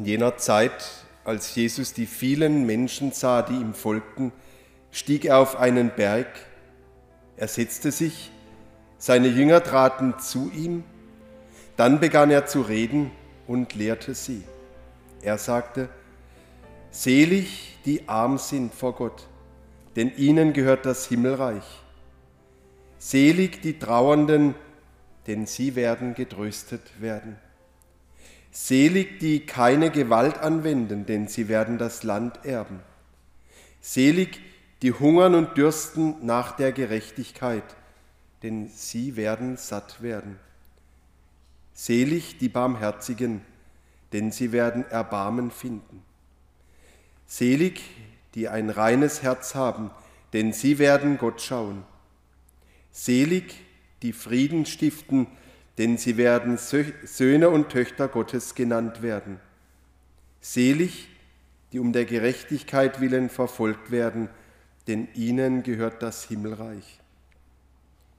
In jener Zeit, als Jesus die vielen Menschen sah, die ihm folgten, stieg er auf einen Berg. Er setzte sich, seine Jünger traten zu ihm, dann begann er zu reden und lehrte sie. Er sagte, Selig die arm sind vor Gott, denn ihnen gehört das Himmelreich. Selig die Trauernden, denn sie werden getröstet werden. Selig die keine Gewalt anwenden, denn sie werden das Land erben. Selig die hungern und dürsten nach der Gerechtigkeit, denn sie werden satt werden. Selig die Barmherzigen, denn sie werden Erbarmen finden. Selig die ein reines Herz haben, denn sie werden Gott schauen. Selig die Frieden stiften, denn sie werden Söhne und Töchter Gottes genannt werden. Selig, die um der Gerechtigkeit willen verfolgt werden, denn ihnen gehört das Himmelreich.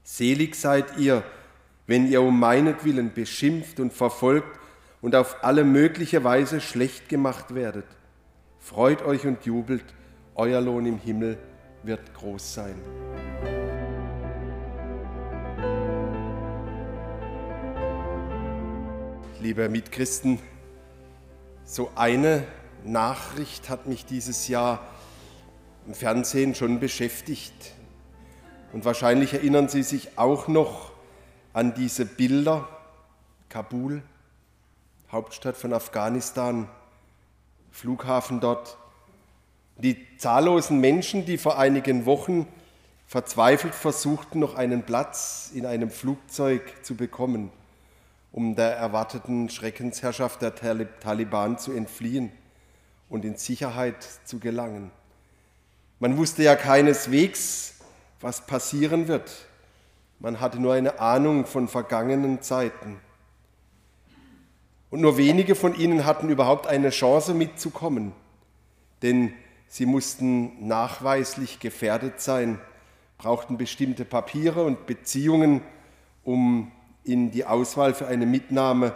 Selig seid ihr, wenn ihr um meinetwillen beschimpft und verfolgt und auf alle mögliche Weise schlecht gemacht werdet. Freut euch und jubelt, euer Lohn im Himmel wird groß sein. Liebe Mitchristen, so eine Nachricht hat mich dieses Jahr im Fernsehen schon beschäftigt. Und wahrscheinlich erinnern Sie sich auch noch an diese Bilder. Kabul, Hauptstadt von Afghanistan, Flughafen dort. Die zahllosen Menschen, die vor einigen Wochen verzweifelt versuchten, noch einen Platz in einem Flugzeug zu bekommen um der erwarteten Schreckensherrschaft der Taliban zu entfliehen und in Sicherheit zu gelangen. Man wusste ja keineswegs, was passieren wird. Man hatte nur eine Ahnung von vergangenen Zeiten. Und nur wenige von ihnen hatten überhaupt eine Chance mitzukommen, denn sie mussten nachweislich gefährdet sein, brauchten bestimmte Papiere und Beziehungen, um in die Auswahl für eine Mitnahme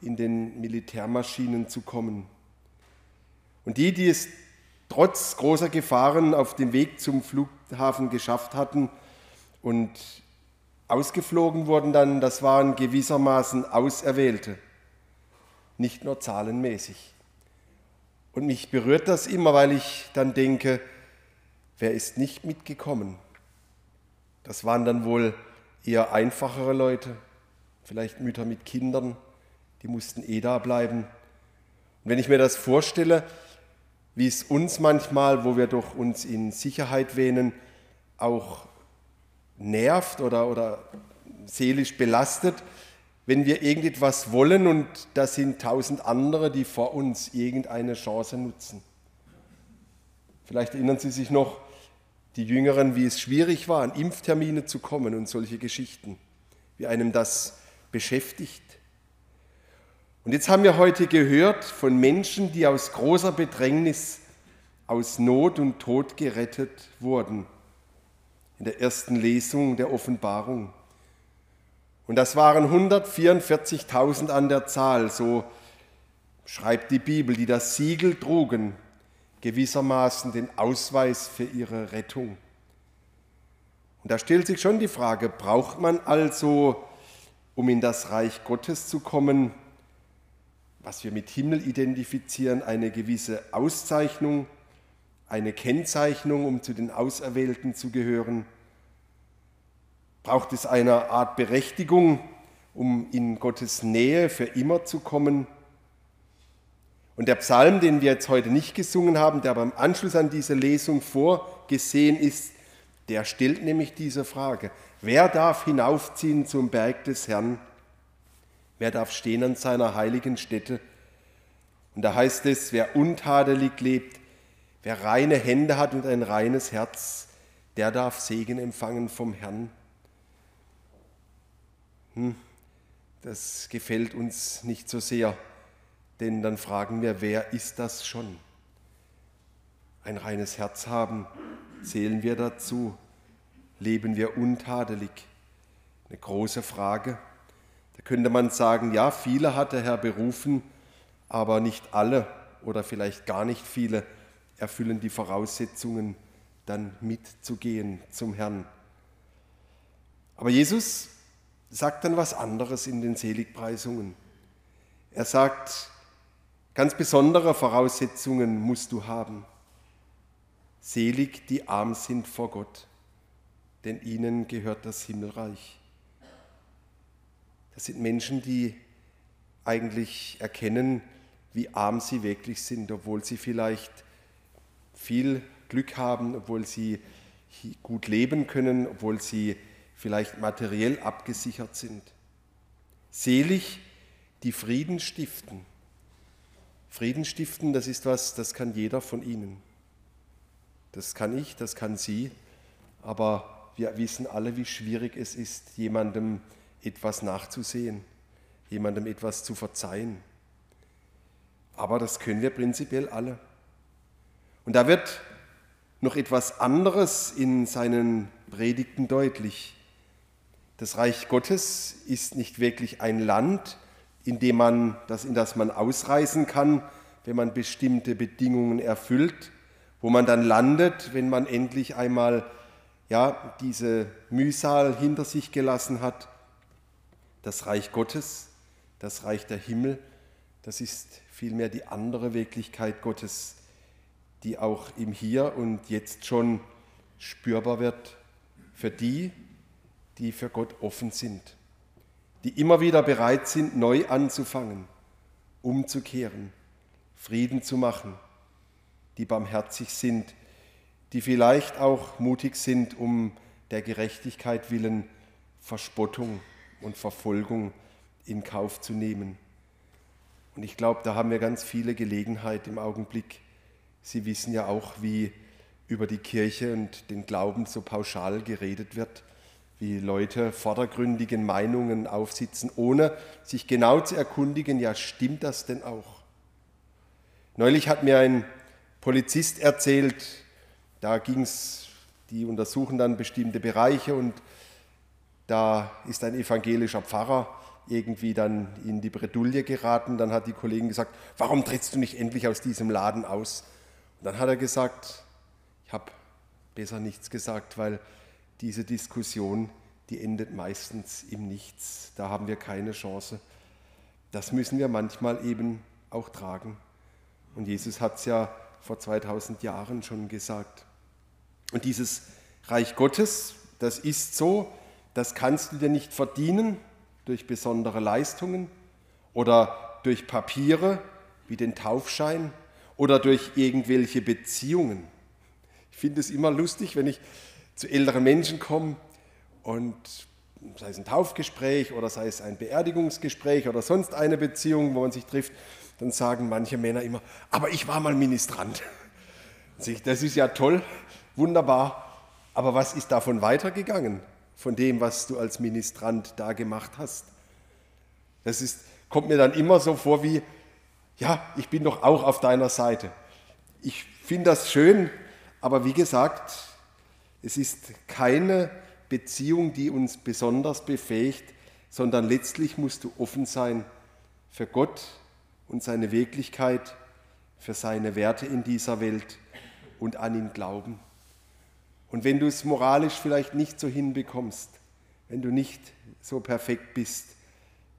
in den Militärmaschinen zu kommen. Und die, die es trotz großer Gefahren auf dem Weg zum Flughafen geschafft hatten und ausgeflogen wurden dann, das waren gewissermaßen Auserwählte, nicht nur zahlenmäßig. Und mich berührt das immer, weil ich dann denke, wer ist nicht mitgekommen? Das waren dann wohl eher einfachere Leute, vielleicht Mütter mit Kindern, die mussten eh da bleiben. Und wenn ich mir das vorstelle, wie es uns manchmal, wo wir doch uns in Sicherheit wähnen, auch nervt oder, oder seelisch belastet, wenn wir irgendetwas wollen und da sind tausend andere, die vor uns irgendeine Chance nutzen. Vielleicht erinnern Sie sich noch, die Jüngeren, wie es schwierig war, an Impftermine zu kommen und solche Geschichten, wie einem das beschäftigt. Und jetzt haben wir heute gehört von Menschen, die aus großer Bedrängnis, aus Not und Tod gerettet wurden. In der ersten Lesung der Offenbarung. Und das waren 144.000 an der Zahl, so schreibt die Bibel, die das Siegel trugen, gewissermaßen den Ausweis für ihre Rettung. Und da stellt sich schon die Frage, braucht man also um in das Reich Gottes zu kommen, was wir mit Himmel identifizieren, eine gewisse Auszeichnung, eine Kennzeichnung, um zu den Auserwählten zu gehören? Braucht es eine Art Berechtigung, um in Gottes Nähe für immer zu kommen? Und der Psalm, den wir jetzt heute nicht gesungen haben, der beim Anschluss an diese Lesung vorgesehen ist, der stellt nämlich diese Frage. Wer darf hinaufziehen zum Berg des Herrn? Wer darf stehen an seiner heiligen Stätte? Und da heißt es, wer untadelig lebt, wer reine Hände hat und ein reines Herz, der darf Segen empfangen vom Herrn. Hm, das gefällt uns nicht so sehr, denn dann fragen wir, wer ist das schon? Ein reines Herz haben, zählen wir dazu? leben wir untadelig? Eine große Frage. Da könnte man sagen, ja, viele hat der Herr berufen, aber nicht alle oder vielleicht gar nicht viele erfüllen die Voraussetzungen, dann mitzugehen zum Herrn. Aber Jesus sagt dann was anderes in den Seligpreisungen. Er sagt, ganz besondere Voraussetzungen musst du haben. Selig die arm sind vor Gott, denn ihnen gehört das Himmelreich. Das sind Menschen, die eigentlich erkennen, wie arm sie wirklich sind, obwohl sie vielleicht viel Glück haben, obwohl sie gut leben können, obwohl sie vielleicht materiell abgesichert sind. Selig, die Frieden stiften. Frieden stiften, das ist was, das kann jeder von Ihnen. Das kann ich, das kann Sie, aber wir wissen alle, wie schwierig es ist, jemandem etwas nachzusehen, jemandem etwas zu verzeihen. Aber das können wir prinzipiell alle. Und da wird noch etwas anderes in seinen Predigten deutlich. Das Reich Gottes ist nicht wirklich ein Land, in dem man, das, in das man ausreisen kann, wenn man bestimmte Bedingungen erfüllt, wo man dann landet, wenn man endlich einmal ja, diese Mühsal hinter sich gelassen hat. Das Reich Gottes, das Reich der Himmel, das ist vielmehr die andere Wirklichkeit Gottes, die auch im Hier und Jetzt schon spürbar wird für die, die für Gott offen sind, die immer wieder bereit sind, neu anzufangen, umzukehren, Frieden zu machen, die barmherzig sind, die vielleicht auch mutig sind, um der Gerechtigkeit willen Verspottung und Verfolgung in Kauf zu nehmen. Und ich glaube, da haben wir ganz viele Gelegenheit im Augenblick, Sie wissen ja auch, wie über die Kirche und den Glauben so pauschal geredet wird, wie Leute vordergründigen Meinungen aufsitzen, ohne sich genau zu erkundigen, ja, stimmt das denn auch? Neulich hat mir ein Polizist erzählt, da ging es, die untersuchen dann bestimmte Bereiche und da ist ein evangelischer Pfarrer irgendwie dann in die Bredouille geraten. Dann hat die Kollegin gesagt, warum trittst du nicht endlich aus diesem Laden aus? Und dann hat er gesagt, ich habe besser nichts gesagt, weil diese Diskussion, die endet meistens im Nichts. Da haben wir keine Chance. Das müssen wir manchmal eben auch tragen. Und Jesus hat es ja vor 2000 Jahren schon gesagt. Und dieses Reich Gottes, das ist so, das kannst du dir nicht verdienen durch besondere Leistungen oder durch Papiere wie den Taufschein oder durch irgendwelche Beziehungen. Ich finde es immer lustig, wenn ich zu älteren Menschen komme und sei es ein Taufgespräch oder sei es ein Beerdigungsgespräch oder sonst eine Beziehung, wo man sich trifft, dann sagen manche Männer immer, aber ich war mal Ministrant. Das ist ja toll, wunderbar, aber was ist davon weitergegangen, von dem, was du als Ministrant da gemacht hast? Das ist, kommt mir dann immer so vor wie, ja, ich bin doch auch auf deiner Seite. Ich finde das schön, aber wie gesagt, es ist keine Beziehung, die uns besonders befähigt, sondern letztlich musst du offen sein für Gott und seine Wirklichkeit, für seine Werte in dieser Welt und an ihn glauben. Und wenn du es moralisch vielleicht nicht so hinbekommst, wenn du nicht so perfekt bist,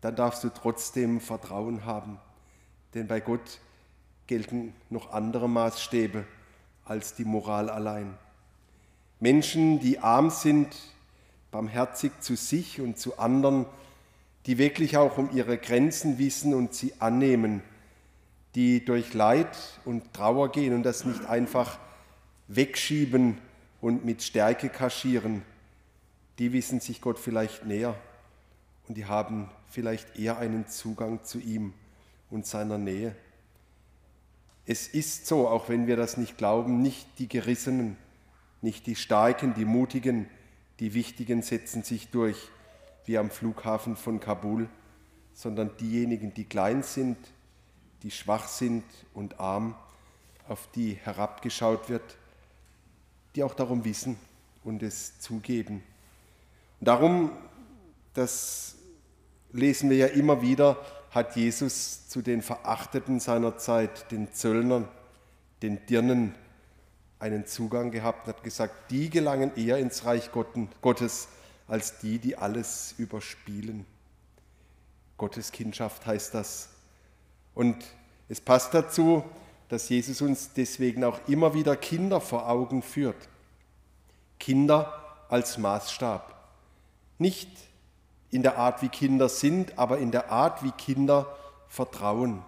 dann darfst du trotzdem Vertrauen haben denn bei Gott gelten noch andere Maßstäbe als die Moral allein. Menschen, die arm sind, barmherzig zu sich und zu anderen, die wirklich auch um ihre Grenzen wissen und sie annehmen, die durch Leid und Trauer gehen und das nicht einfach wegschieben und mit Stärke kaschieren, die wissen sich Gott vielleicht näher und die haben vielleicht eher einen Zugang zu ihm und seiner Nähe. Es ist so, auch wenn wir das nicht glauben, nicht die Gerissenen, nicht die Starken, die Mutigen, die Wichtigen setzen sich durch, wie am Flughafen von Kabul, sondern diejenigen, die klein sind, die schwach sind und arm, auf die herabgeschaut wird, die auch darum wissen und es zugeben. Und darum, das lesen wir ja immer wieder, hat Jesus zu den Verachteten seiner Zeit, den Zöllnern, den Dirnen, einen Zugang gehabt und hat gesagt, die gelangen eher ins Reich Gottes als die, die alles überspielen. Gottes Kindschaft heißt das. Und es passt dazu, dass Jesus uns deswegen auch immer wieder Kinder vor Augen führt. Kinder als Maßstab. Nicht in der Art, wie Kinder sind, aber in der Art, wie Kinder vertrauen.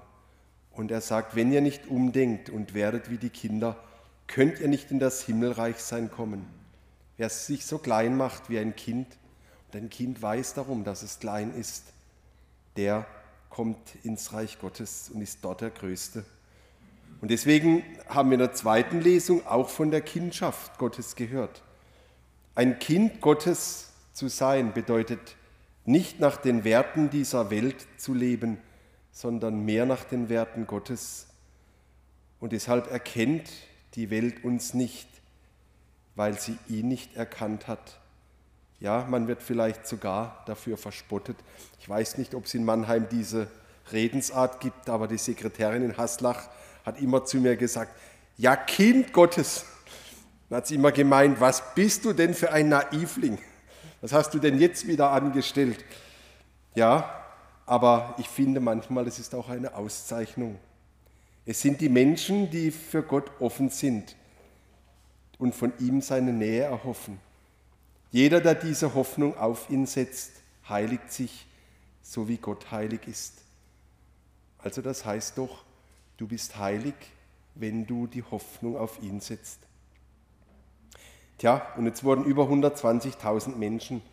Und er sagt, wenn ihr nicht umdenkt und werdet wie die Kinder, könnt ihr nicht in das Himmelreichsein kommen. Wer sich so klein macht wie ein Kind, und ein Kind weiß darum, dass es klein ist, der kommt ins Reich Gottes und ist dort der Größte. Und deswegen haben wir in der zweiten Lesung auch von der Kindschaft Gottes gehört. Ein Kind Gottes zu sein bedeutet nicht nach den Werten dieser Welt zu leben, sondern mehr nach den Werten Gottes. Und deshalb erkennt die Welt uns nicht, weil sie ihn nicht erkannt hat. Ja, man wird vielleicht sogar dafür verspottet. Ich weiß nicht, ob es in Mannheim diese Redensart gibt, aber die Sekretärin in Haslach hat immer zu mir gesagt, ja Kind Gottes. Dann hat sie immer gemeint, was bist du denn für ein Naivling? Was hast du denn jetzt wieder angestellt? Ja, aber ich finde manchmal, es ist auch eine Auszeichnung. Es sind die Menschen, die für Gott offen sind und von ihm seine Nähe erhoffen. Jeder, der diese Hoffnung auf ihn setzt, heiligt sich, so wie Gott heilig ist. Also das heißt doch, du bist heilig, wenn du die Hoffnung auf ihn setzt. Tja, und jetzt wurden über 120.000 Menschen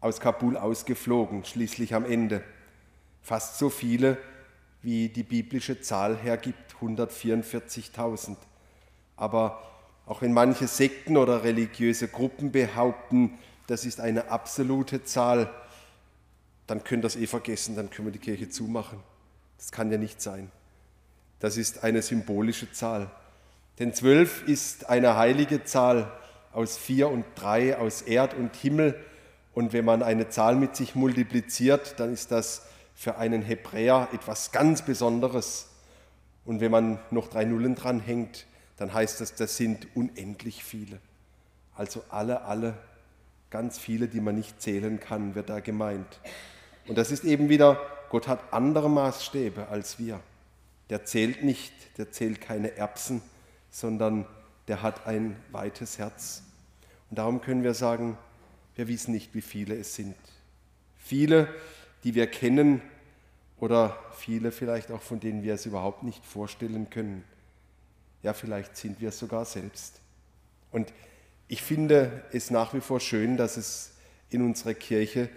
aus Kabul ausgeflogen, schließlich am Ende. Fast so viele, wie die biblische Zahl hergibt, 144.000. Aber auch wenn manche Sekten oder religiöse Gruppen behaupten, das ist eine absolute Zahl, dann können das eh vergessen, dann können wir die Kirche zumachen. Das kann ja nicht sein. Das ist eine symbolische Zahl. Denn zwölf ist eine heilige Zahl aus vier und drei, aus Erd und Himmel. Und wenn man eine Zahl mit sich multipliziert, dann ist das für einen Hebräer etwas ganz Besonderes. Und wenn man noch drei Nullen dranhängt, dann heißt das, das sind unendlich viele. Also alle, alle, ganz viele, die man nicht zählen kann, wird da gemeint. Und das ist eben wieder, Gott hat andere Maßstäbe als wir. Der zählt nicht, der zählt keine Erbsen, sondern der hat ein weites Herz. Und darum können wir sagen, wir wissen nicht, wie viele es sind. Viele, die wir kennen oder viele vielleicht auch, von denen wir es überhaupt nicht vorstellen können. Ja, vielleicht sind wir sogar selbst. Und ich finde es nach wie vor schön, dass es in unserer Kirche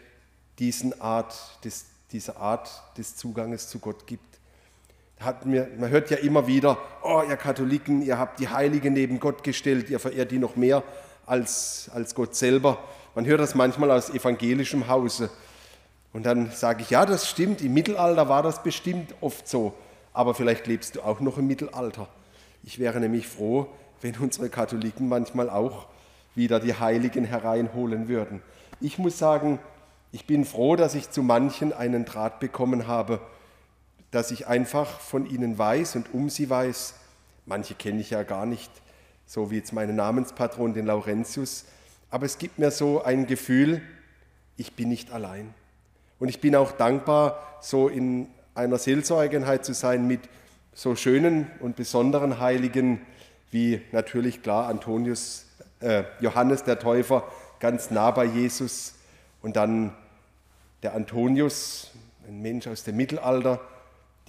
diesen Art des, diese Art des Zuganges zu Gott gibt. Hat mir, man hört ja immer wieder, oh ihr Katholiken, ihr habt die Heiligen neben Gott gestellt, ihr verehrt die noch mehr als, als Gott selber. Man hört das manchmal aus evangelischem Hause. Und dann sage ich, ja, das stimmt, im Mittelalter war das bestimmt oft so, aber vielleicht lebst du auch noch im Mittelalter. Ich wäre nämlich froh, wenn unsere Katholiken manchmal auch wieder die Heiligen hereinholen würden. Ich muss sagen, ich bin froh, dass ich zu manchen einen Draht bekommen habe, dass ich einfach von ihnen weiß und um sie weiß. Manche kenne ich ja gar nicht, so wie jetzt meine Namenspatron, den Laurentius. Aber es gibt mir so ein Gefühl, ich bin nicht allein. Und ich bin auch dankbar, so in einer Seelsorgenheit zu sein mit so schönen und besonderen Heiligen wie natürlich klar Antonius, äh, Johannes der Täufer, ganz nah bei Jesus und dann der Antonius, ein Mensch aus dem Mittelalter,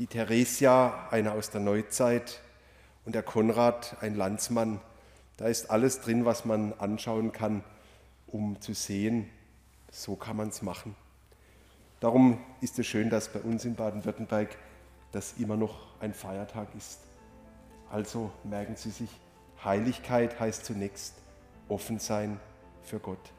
die Theresia, einer aus der Neuzeit und der Konrad, ein Landsmann. Da ist alles drin, was man anschauen kann, um zu sehen, so kann man es machen. Darum ist es schön, dass bei uns in Baden-Württemberg das immer noch ein Feiertag ist. Also merken Sie sich, Heiligkeit heißt zunächst offen sein für Gott.